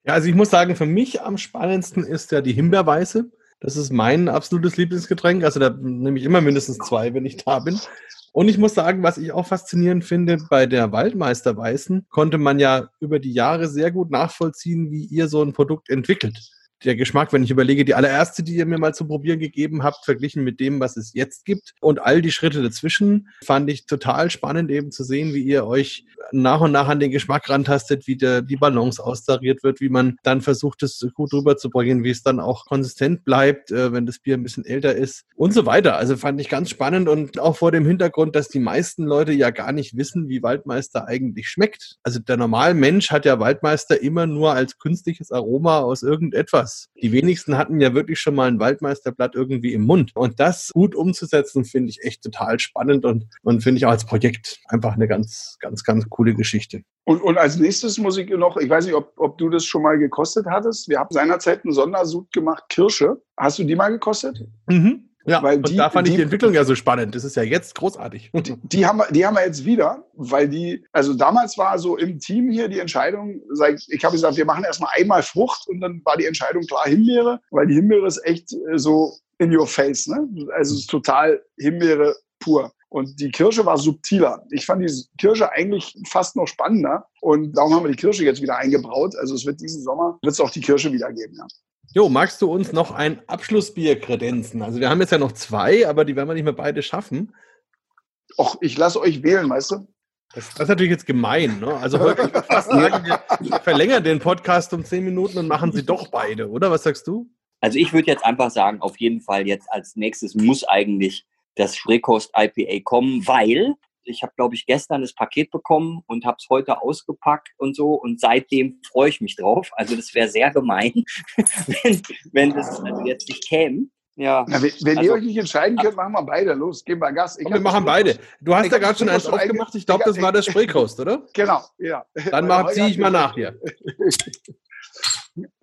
Ja, also ich muss sagen, für mich am spannendsten ist ja die Himbeerweiße. Das ist mein absolutes Lieblingsgetränk. Also da nehme ich immer mindestens zwei, wenn ich da bin. Und ich muss sagen, was ich auch faszinierend finde, bei der Waldmeister Weißen konnte man ja über die Jahre sehr gut nachvollziehen, wie ihr so ein Produkt entwickelt. Der Geschmack, wenn ich überlege, die allererste, die ihr mir mal zu probieren gegeben habt, verglichen mit dem, was es jetzt gibt und all die Schritte dazwischen, fand ich total spannend eben zu sehen, wie ihr euch nach und nach an den Geschmack rantastet, wie der, die Balance austariert wird, wie man dann versucht, es gut rüberzubringen, wie es dann auch konsistent bleibt, äh, wenn das Bier ein bisschen älter ist und so weiter. Also fand ich ganz spannend und auch vor dem Hintergrund, dass die meisten Leute ja gar nicht wissen, wie Waldmeister eigentlich schmeckt. Also der normale Mensch hat ja Waldmeister immer nur als künstliches Aroma aus irgendetwas. Die wenigsten hatten ja wirklich schon mal ein Waldmeisterblatt irgendwie im Mund. Und das gut umzusetzen, finde ich echt total spannend und, und finde ich auch als Projekt einfach eine ganz, ganz, ganz coole Geschichte. Und, und als nächstes muss ich noch, ich weiß nicht, ob, ob du das schon mal gekostet hattest. Wir haben seinerzeit einen Sondersud gemacht, Kirsche. Hast du die mal gekostet? Mhm. Ja, weil die, und da fand die, ich die Entwicklung ja so spannend. Das ist ja jetzt großartig. Die, die, haben, wir, die haben wir jetzt wieder, weil die, also damals war so im Team hier die Entscheidung, ich habe gesagt, wir machen erstmal einmal Frucht und dann war die Entscheidung klar Himbeere, weil die Himbeere ist echt äh, so in your face, ne? Also es ist total Himbeere pur. Und die Kirsche war subtiler. Ich fand die Kirsche eigentlich fast noch spannender. Und darum haben wir die Kirsche jetzt wieder eingebraut. Also es wird diesen Sommer, wird es auch die Kirsche wieder geben, ja. Jo, magst du uns noch ein Abschlussbier kredenzen? Also wir haben jetzt ja noch zwei, aber die werden wir nicht mehr beide schaffen. Och, ich lasse euch wählen, weißt du? Das, das ist natürlich jetzt gemein. Ne? Also ich würde fast sagen, wir, verlängern den Podcast um zehn Minuten und machen sie doch beide, oder? Was sagst du? Also ich würde jetzt einfach sagen, auf jeden Fall jetzt als nächstes muss eigentlich das Spreekost IPA kommen, weil ich habe, glaube ich, gestern das Paket bekommen und habe es heute ausgepackt und so. Und seitdem freue ich mich drauf. Also das wäre sehr gemein, wenn, wenn das also jetzt nicht käme. Ja. Na, wenn, wenn also, ihr euch nicht entscheiden könnt, machen wir beide. Los, geben wir Gas. Ich wir machen beide. Du hast ja gerade schon eins aufgemacht. Ich glaube, das war der Spreekost, oder? Genau, ja. Dann ziehe ich mal nach hier.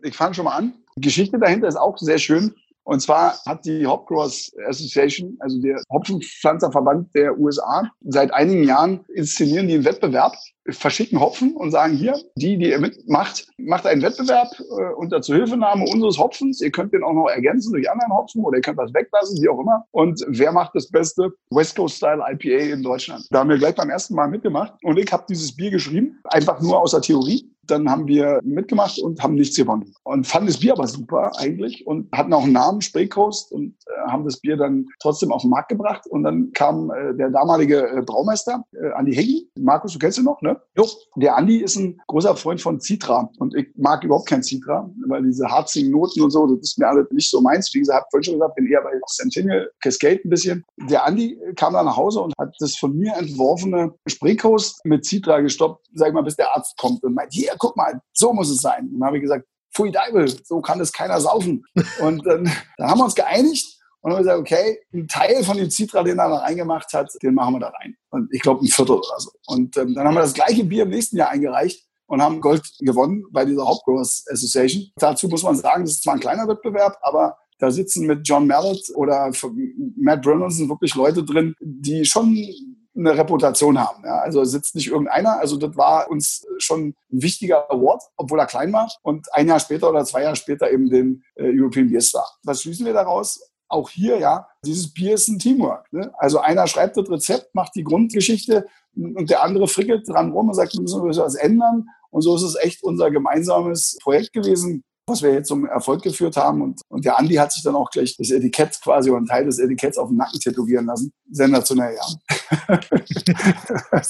ich fange schon mal an. Die Geschichte dahinter ist auch sehr schön. Und zwar hat die Hopgrowers Association, also der Hopfenpflanzerverband der USA, seit einigen Jahren inszenieren die einen Wettbewerb, verschicken Hopfen und sagen hier, die, die ihr mitmacht, macht einen Wettbewerb äh, unter Zuhilfenahme unseres Hopfens. Ihr könnt den auch noch ergänzen durch anderen Hopfen oder ihr könnt das weglassen, wie auch immer. Und wer macht das beste West Coast Style IPA in Deutschland? Da haben wir gleich beim ersten Mal mitgemacht und ich habe dieses Bier geschrieben, einfach nur aus der Theorie dann haben wir mitgemacht und haben nichts gewonnen. Und fanden das Bier aber super eigentlich und hatten auch einen Namen, Spraycoast, und äh, haben das Bier dann trotzdem auf den Markt gebracht. Und dann kam äh, der damalige äh, Braumeister, äh, Andi Heggi. Markus, du kennst ihn noch, ne? Jo. Der Andi ist ein großer Freund von Citra. Und ich mag überhaupt kein Citra, weil diese harzigen Noten und so, das ist mir alle nicht so meins. Wie gesagt, vorhin schon gesagt, bin eher bei Centennial Cascade ein bisschen. Der Andi kam dann nach Hause und hat das von mir entworfene Spraycoast mit Citra gestoppt, sag ich mal, bis der Arzt kommt und meint, hier, guck mal, so muss es sein. Und dann habe ich gesagt, Pfui Deibel, so kann es keiner saufen. Und dann, dann haben wir uns geeinigt und haben gesagt, okay, ein Teil von dem Citra, den er da reingemacht hat, den machen wir da rein. Und ich glaube ein Viertel oder so. Und ähm, dann haben wir das gleiche Bier im nächsten Jahr eingereicht und haben Gold gewonnen bei dieser Hauptgrowers Association. Dazu muss man sagen, das ist zwar ein kleiner Wettbewerb, aber da sitzen mit John Mallet oder Matt Brunelson wirklich Leute drin, die schon eine Reputation haben. Ja? Also sitzt nicht irgendeiner. Also das war uns schon ein wichtiger Award, obwohl er klein war. Und ein Jahr später oder zwei Jahre später eben den äh, European Beer Star. Was schließen wir daraus? Auch hier, ja, dieses Bier ist ein Teamwork. Ne? Also einer schreibt das Rezept, macht die Grundgeschichte und der andere frickelt dran rum und sagt, wir müssen was ändern. Und so ist es echt unser gemeinsames Projekt gewesen was wir jetzt zum Erfolg geführt haben. Und, und der Andi hat sich dann auch gleich das Etikett quasi oder einen Teil des Etiketts auf den Nacken tätowieren lassen. Sensationell, ja.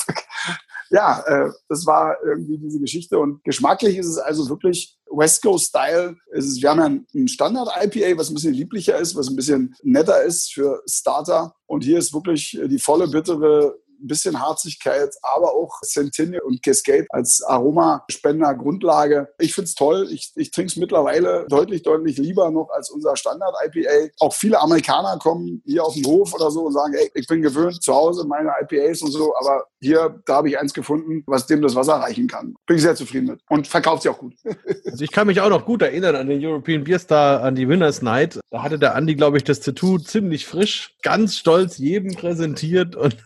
ja, äh, das war irgendwie diese Geschichte. Und geschmacklich ist es also wirklich West Coast Style. Ist, wir haben ja ein Standard-IPA, was ein bisschen lieblicher ist, was ein bisschen netter ist für Starter. Und hier ist wirklich die volle, bittere ein bisschen Harzigkeit, aber auch Centennial und Cascade als Aromaspender Grundlage. Ich finde es toll. Ich, ich trinke es mittlerweile deutlich, deutlich lieber noch als unser Standard-IPA. Auch viele Amerikaner kommen hier auf den Hof oder so und sagen, ey, ich bin gewöhnt zu Hause meine IPAs und so, aber hier, da habe ich eins gefunden, was dem das Wasser reichen kann. Bin ich sehr zufrieden mit und verkauft sie auch gut. also ich kann mich auch noch gut erinnern an den European Beer Star, an die Winners Night. Da hatte der Andi, glaube ich, das Tattoo ziemlich frisch, ganz stolz jedem präsentiert und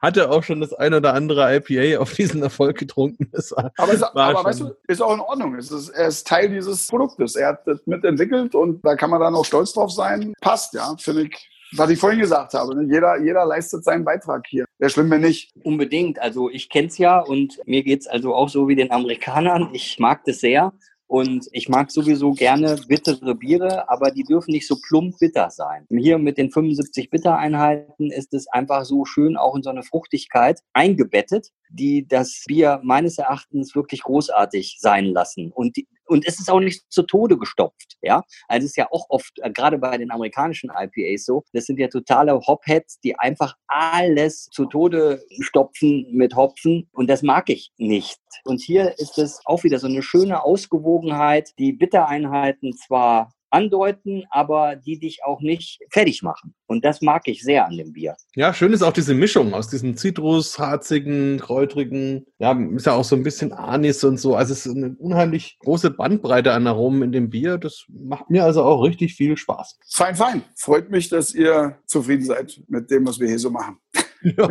hatte auch schon das ein oder andere IPA auf diesen Erfolg getrunken. aber, es, aber weißt du, ist auch in Ordnung. Es ist, er ist Teil dieses Produktes. Er hat das mitentwickelt und da kann man dann auch stolz drauf sein. Passt, ja, finde ich. Was ich vorhin gesagt habe, ne? jeder, jeder leistet seinen Beitrag hier. Wäre schlimm, wenn nicht. Unbedingt. Also ich kenne es ja und mir geht es also auch so wie den Amerikanern. Ich mag das sehr. Und ich mag sowieso gerne bittere Biere, aber die dürfen nicht so plump bitter sein. Hier mit den 75 Bittereinheiten ist es einfach so schön auch in so eine Fruchtigkeit eingebettet, die das Bier meines Erachtens wirklich großartig sein lassen. Und die, und es ist auch nicht zu Tode gestopft, ja. Also es ist ja auch oft, äh, gerade bei den amerikanischen IPAs so, das sind ja totale Hopheads, die einfach alles zu Tode stopfen mit Hopfen und das mag ich nicht. Und hier ist es auch wieder so eine schöne Ausgewogenheit, die Bittereinheiten zwar andeuten, aber die dich auch nicht fertig machen. Und das mag ich sehr an dem Bier. Ja, schön ist auch diese Mischung aus diesem Zitrus, harzigen, kräutrigen, ja, ist ja auch so ein bisschen Anis und so. Also es ist eine unheimlich große Bandbreite an Aromen in dem Bier. Das macht mir also auch richtig viel Spaß. Fein, fein. Freut mich, dass ihr zufrieden seid mit dem, was wir hier so machen. Ja.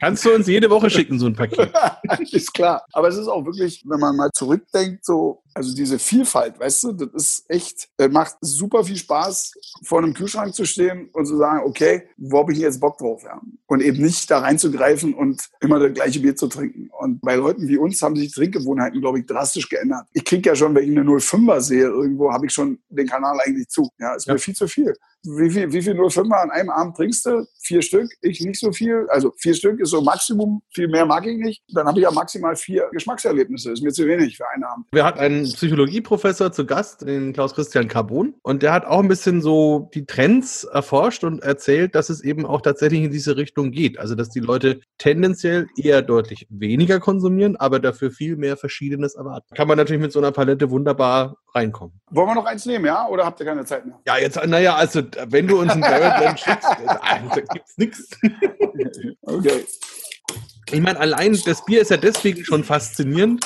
Kannst du uns jede Woche schicken, so ein Paket? ist klar. Aber es ist auch wirklich, wenn man mal zurückdenkt, so, also diese Vielfalt, weißt du, das ist echt, das macht super viel Spaß, vor einem Kühlschrank zu stehen und zu sagen, okay, wo habe ich jetzt Bock drauf? Ja? Und eben nicht da reinzugreifen und immer das gleiche Bier zu trinken. Und bei Leuten wie uns haben sich Trinkgewohnheiten, glaube ich, drastisch geändert. Ich kriege ja schon, wenn ich eine 05er sehe, irgendwo habe ich schon den Kanal eigentlich zu. Ja, ist ja. mir viel zu viel wie viel, wie viel 05er an einem Abend trinkst du? Vier Stück, ich nicht so viel. Also vier Stück ist so Maximum, viel mehr mag ich nicht. Dann habe ich ja maximal vier Geschmackserlebnisse. Ist mir zu wenig für einen Abend. Wir hatten einen Psychologieprofessor zu Gast, den Klaus-Christian Carbon. Und der hat auch ein bisschen so die Trends erforscht und erzählt, dass es eben auch tatsächlich in diese Richtung geht. Also dass die Leute tendenziell eher deutlich weniger konsumieren, aber dafür viel mehr Verschiedenes erwarten. Kann man natürlich mit so einer Palette wunderbar reinkommen. Wollen wir noch eins nehmen, ja? Oder habt ihr keine Zeit mehr? Ja, jetzt, naja, also wenn du uns einen Barrel Blend schickst, da gibt's nichts. Okay. Ich meine, allein das Bier ist ja deswegen schon faszinierend,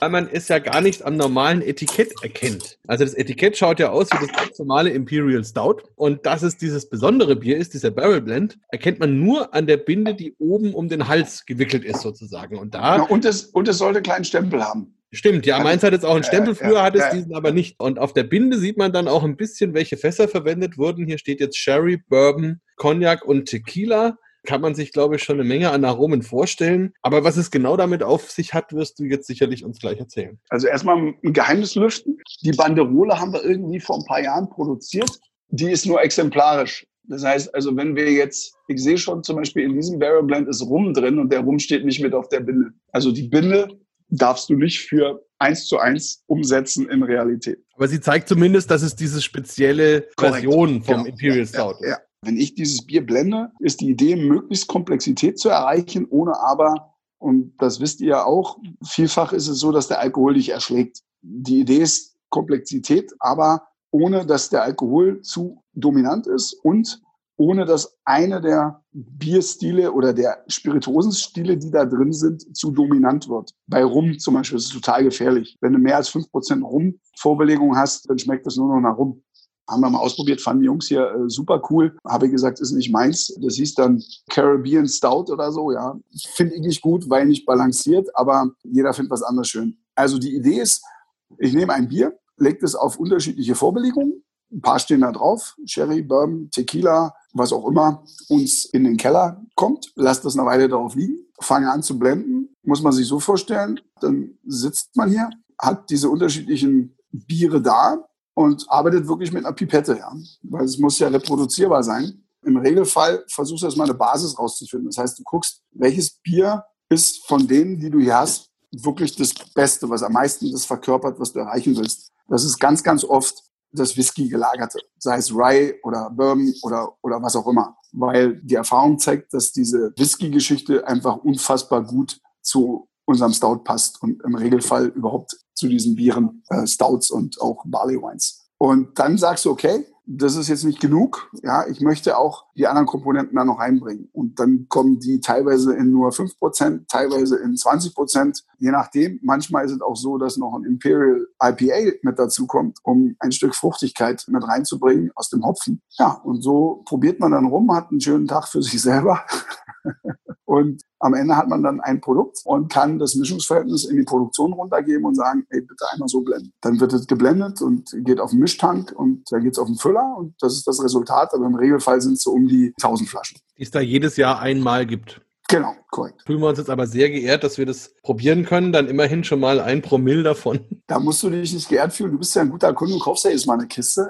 weil man es ja gar nicht am normalen Etikett erkennt. Also das Etikett schaut ja aus wie das ganz normale Imperial Stout. Und dass es dieses besondere Bier ist, dieser Barrel Blend, erkennt man nur an der Binde, die oben um den Hals gewickelt ist sozusagen. Und da ja, und es und es sollte einen kleinen Stempel haben. Stimmt, ja, meins hat jetzt auch einen Stempel, früher hat es diesen aber nicht. Und auf der Binde sieht man dann auch ein bisschen, welche Fässer verwendet wurden. Hier steht jetzt Sherry, Bourbon, Cognac und Tequila. Kann man sich, glaube ich, schon eine Menge an Aromen vorstellen. Aber was es genau damit auf sich hat, wirst du jetzt sicherlich uns gleich erzählen. Also erstmal ein Geheimnis lüften. Die Banderole haben wir irgendwie vor ein paar Jahren produziert. Die ist nur exemplarisch. Das heißt also, wenn wir jetzt, ich sehe schon zum Beispiel in diesem Barrel Blend ist Rum drin und der Rum steht nicht mit auf der Binde. Also die Binde darfst du nicht für eins zu eins umsetzen in Realität. Aber sie zeigt zumindest, dass es diese spezielle Version vom genau. Imperial Stout ja, ja, Wenn ich dieses Bier blende, ist die Idee, möglichst Komplexität zu erreichen, ohne aber, und das wisst ihr ja auch, vielfach ist es so, dass der Alkohol dich erschlägt. Die Idee ist Komplexität, aber ohne dass der Alkohol zu dominant ist und ohne dass eine der Bierstile oder der Spirituosenstile, die da drin sind, zu dominant wird. Bei Rum zum Beispiel ist es total gefährlich. Wenn du mehr als fünf Prozent Rum-Vorbelegung hast, dann schmeckt das nur noch nach Rum. Haben wir mal ausprobiert, fanden die Jungs hier äh, super cool. Habe ich gesagt, ist nicht meins. Das hieß dann Caribbean Stout oder so, ja. Finde ich nicht gut, weil nicht balanciert, aber jeder findet was anderes schön. Also die Idee ist, ich nehme ein Bier, lege es auf unterschiedliche Vorbelegungen, ein paar stehen da drauf, Sherry, Bourbon, Tequila, was auch immer uns in den Keller kommt. Lasst das eine Weile darauf liegen, fange an zu blenden. Muss man sich so vorstellen, dann sitzt man hier, hat diese unterschiedlichen Biere da und arbeitet wirklich mit einer Pipette, ja. Weil es muss ja reproduzierbar sein. Im Regelfall versuchst du erstmal eine Basis rauszufinden. Das heißt, du guckst, welches Bier ist von denen, die du hier hast, wirklich das Beste, was am meisten das verkörpert, was du erreichen willst. Das ist ganz, ganz oft das Whisky gelagerte, sei es Rye oder Bourbon oder, oder was auch immer. Weil die Erfahrung zeigt, dass diese Whisky-Geschichte einfach unfassbar gut zu unserem Stout passt und im Regelfall überhaupt zu diesen Bieren, äh, Stouts und auch Barley Wines. Und dann sagst du, okay, das ist jetzt nicht genug. Ja, ich möchte auch die anderen Komponenten da noch reinbringen. Und dann kommen die teilweise in nur 5%, teilweise in 20%, je nachdem. Manchmal ist es auch so, dass noch ein Imperial IPA mit dazu kommt, um ein Stück Fruchtigkeit mit reinzubringen aus dem Hopfen. Ja, und so probiert man dann rum, hat einen schönen Tag für sich selber. und am Ende hat man dann ein Produkt und kann das Mischungsverhältnis in die Produktion runtergeben und sagen, ey, bitte einmal so blenden. Dann wird es geblendet und geht auf den Mischtank und dann geht es auf den Füller und das ist das Resultat. Aber im Regelfall sind es so um die 1000 Flaschen. Die es da jedes Jahr einmal gibt. Genau, korrekt. Fühlen wir uns jetzt aber sehr geehrt, dass wir das probieren können. Dann immerhin schon mal ein Promille davon. Da musst du dich nicht geehrt fühlen. Du bist ja ein guter Kunde und kaufst ja jetzt mal eine Kiste.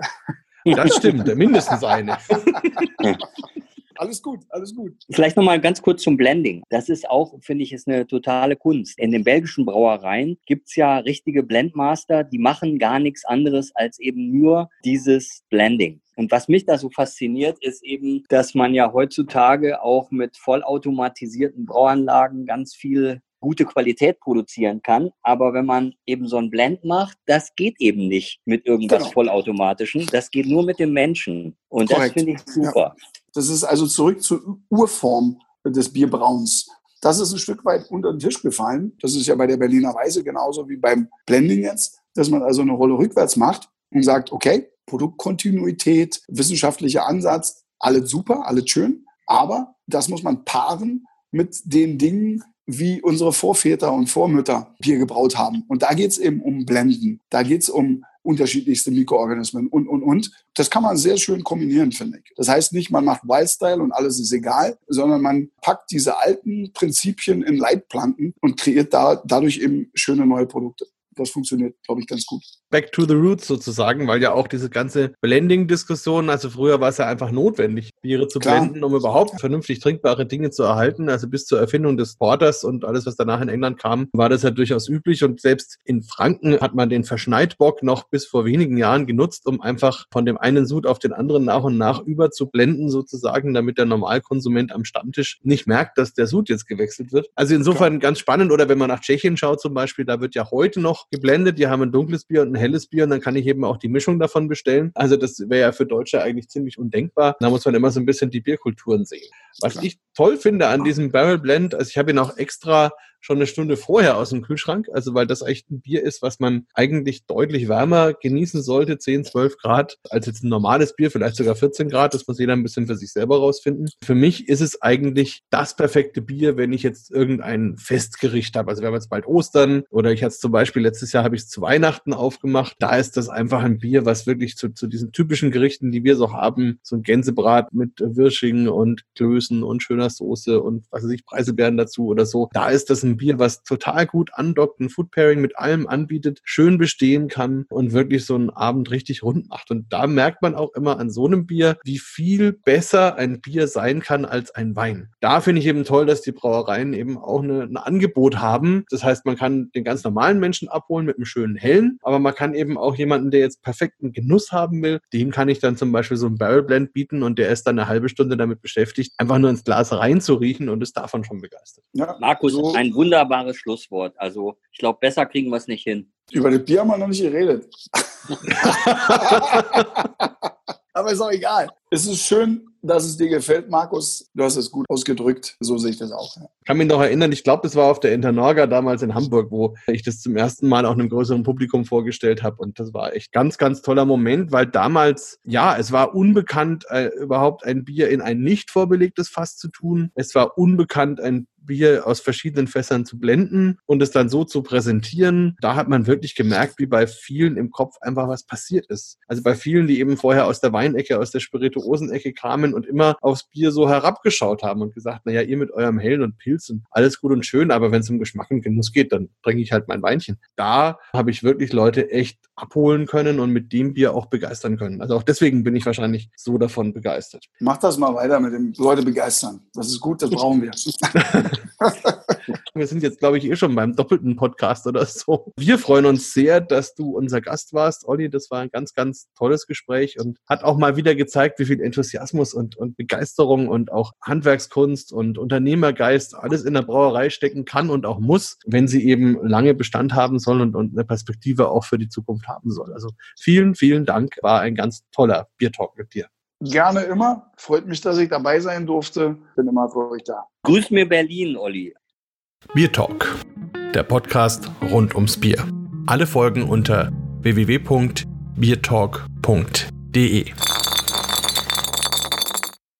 Das stimmt, mindestens eine. alles gut, alles gut. Vielleicht nochmal ganz kurz zum Blending. Das ist auch, finde ich, ist eine totale Kunst. In den belgischen Brauereien gibt's ja richtige Blendmaster, die machen gar nichts anderes als eben nur dieses Blending. Und was mich da so fasziniert, ist eben, dass man ja heutzutage auch mit vollautomatisierten Brauanlagen ganz viel gute Qualität produzieren kann. Aber wenn man eben so ein Blend macht, das geht eben nicht mit irgendwas Genau. vollautomatischen. Das geht nur mit dem Menschen. Und das Korrekt. finde ich super. Das ist also zurück zur Urform des Bierbrauens. Das ist ein Stück weit unter den Tisch gefallen. Das ist ja bei der Berliner Weise genauso wie beim Blending jetzt, dass man also eine Rolle rückwärts macht und sagt, okay, Produktkontinuität, wissenschaftlicher Ansatz, alles super, alles schön, aber das muss man paaren mit den Dingen, wie unsere Vorväter und Vormütter Bier gebraut haben. Und da geht es eben um Blenden, da geht es um unterschiedlichste Mikroorganismen und, und, und. Das kann man sehr schön kombinieren, finde ich. Das heißt nicht, man macht Wildstyle und alles ist egal, sondern man packt diese alten Prinzipien in Leitplanken und kreiert da, dadurch eben schöne neue Produkte. Das funktioniert, glaube ich, ganz gut. Back to the roots sozusagen, weil ja auch diese ganze Blending-Diskussion, also früher war es ja einfach notwendig, Biere zu Klar. blenden, um überhaupt vernünftig trinkbare Dinge zu erhalten. Also bis zur Erfindung des Porters und alles, was danach in England kam, war das ja durchaus üblich. Und selbst in Franken hat man den Verschneidbock noch bis vor wenigen Jahren genutzt, um einfach von dem einen Sud auf den anderen nach und nach über zu blenden sozusagen, damit der Normalkonsument am Stammtisch nicht merkt, dass der Sud jetzt gewechselt wird. Also insofern ganz spannend. Oder wenn man nach Tschechien schaut zum Beispiel, da wird ja heute noch geblendet. Die haben ein dunkles Bier und ein helles Bier und dann kann ich eben auch die Mischung davon bestellen. Also das wäre ja für Deutsche eigentlich ziemlich undenkbar. Da muss man immer so ein bisschen die Bierkulturen sehen. Was Klar. ich toll finde an diesem Barrel Blend, also ich habe ihn auch extra schon eine Stunde vorher aus dem Kühlschrank, also weil das echt ein Bier ist, was man eigentlich deutlich wärmer genießen sollte, 10, 12 Grad, als jetzt ein normales Bier, vielleicht sogar 14 Grad, das muss jeder ein bisschen für sich selber rausfinden. Für mich ist es eigentlich das perfekte Bier, wenn ich jetzt irgendein Festgericht habe. Also wir haben jetzt bald Ostern oder ich hatte zum Beispiel letztes Jahr habe ich es zu Weihnachten aufgemacht. Da ist das einfach ein Bier, was wirklich zu, zu diesen typischen Gerichten, die wir so haben, so ein Gänsebrat mit Wirschingen und Klößen und schöner Soße und was weiß ich, Preiselbeeren dazu oder so. Da ist das ein Bier, was total gut andockt, ein Food Pairing mit allem anbietet, schön bestehen kann und wirklich so einen Abend richtig rund macht. Und da merkt man auch immer an so einem Bier, wie viel besser ein Bier sein kann als ein Wein. Da finde ich eben toll, dass die Brauereien eben auch eine, ein Angebot haben. Das heißt, man kann den ganz normalen Menschen abholen mit einem schönen hellen, aber man kann eben auch jemanden, der jetzt perfekten Genuss haben will, dem kann ich dann zum Beispiel so ein Barrel Blend bieten und der ist dann eine halbe Stunde damit beschäftigt, einfach nur ins Glas reinzuriechen und ist davon schon begeistert. Ja, Markus, so, ein wunderbares Schlusswort. Also ich glaube, besser kriegen wir es nicht hin. über das Bier haben wir noch nicht geredet. Aber ist auch egal. Es ist schön, dass es dir gefällt, Markus. Du hast es gut ausgedrückt. So sehe ich das auch. Ja. Ich kann mich noch erinnern, ich glaube, das war auf der Internorga damals in Hamburg, wo ich das zum ersten Mal auch einem größeren Publikum vorgestellt habe. Und das war echt ganz, ganz toller Moment, weil damals, ja, es war unbekannt, äh, überhaupt ein Bier in ein nicht vorbelegtes Fass zu tun. Es war unbekannt, ein Bier aus verschiedenen Fässern zu blenden und es dann so zu präsentieren. Da hat man wirklich gemerkt, wie bei vielen im Kopf einfach was passiert ist. Also bei vielen, die eben vorher aus der Weinecke, aus der Spirituosenecke kamen und immer aufs Bier so herabgeschaut haben und gesagt, naja, ihr mit eurem Hellen und Pilz und alles gut und schön, aber wenn es um Geschmack und Genuss geht, dann trinke ich halt mein Weinchen. Da habe ich wirklich Leute echt abholen können und mit dem Bier auch begeistern können. Also auch deswegen bin ich wahrscheinlich so davon begeistert. Mach das mal weiter mit dem Leute begeistern. Das ist gut, das brauchen wir. Wir sind jetzt, glaube ich, eh schon beim doppelten Podcast oder so. Wir freuen uns sehr, dass du unser Gast warst, Olli. Das war ein ganz, ganz tolles Gespräch und hat auch mal wieder gezeigt, wie viel Enthusiasmus und, und Begeisterung und auch Handwerkskunst und Unternehmergeist alles in der Brauerei stecken kann und auch muss, wenn sie eben lange Bestand haben soll und, und eine Perspektive auch für die Zukunft haben soll. Also vielen, vielen Dank. War ein ganz toller Biertalk mit dir. Gerne immer. Freut mich, dass ich dabei sein durfte. Bin immer für euch da. Grüß mir Berlin, Olli. Bier Talk, der Podcast rund ums Bier. Alle Folgen unter www.biertalk.de.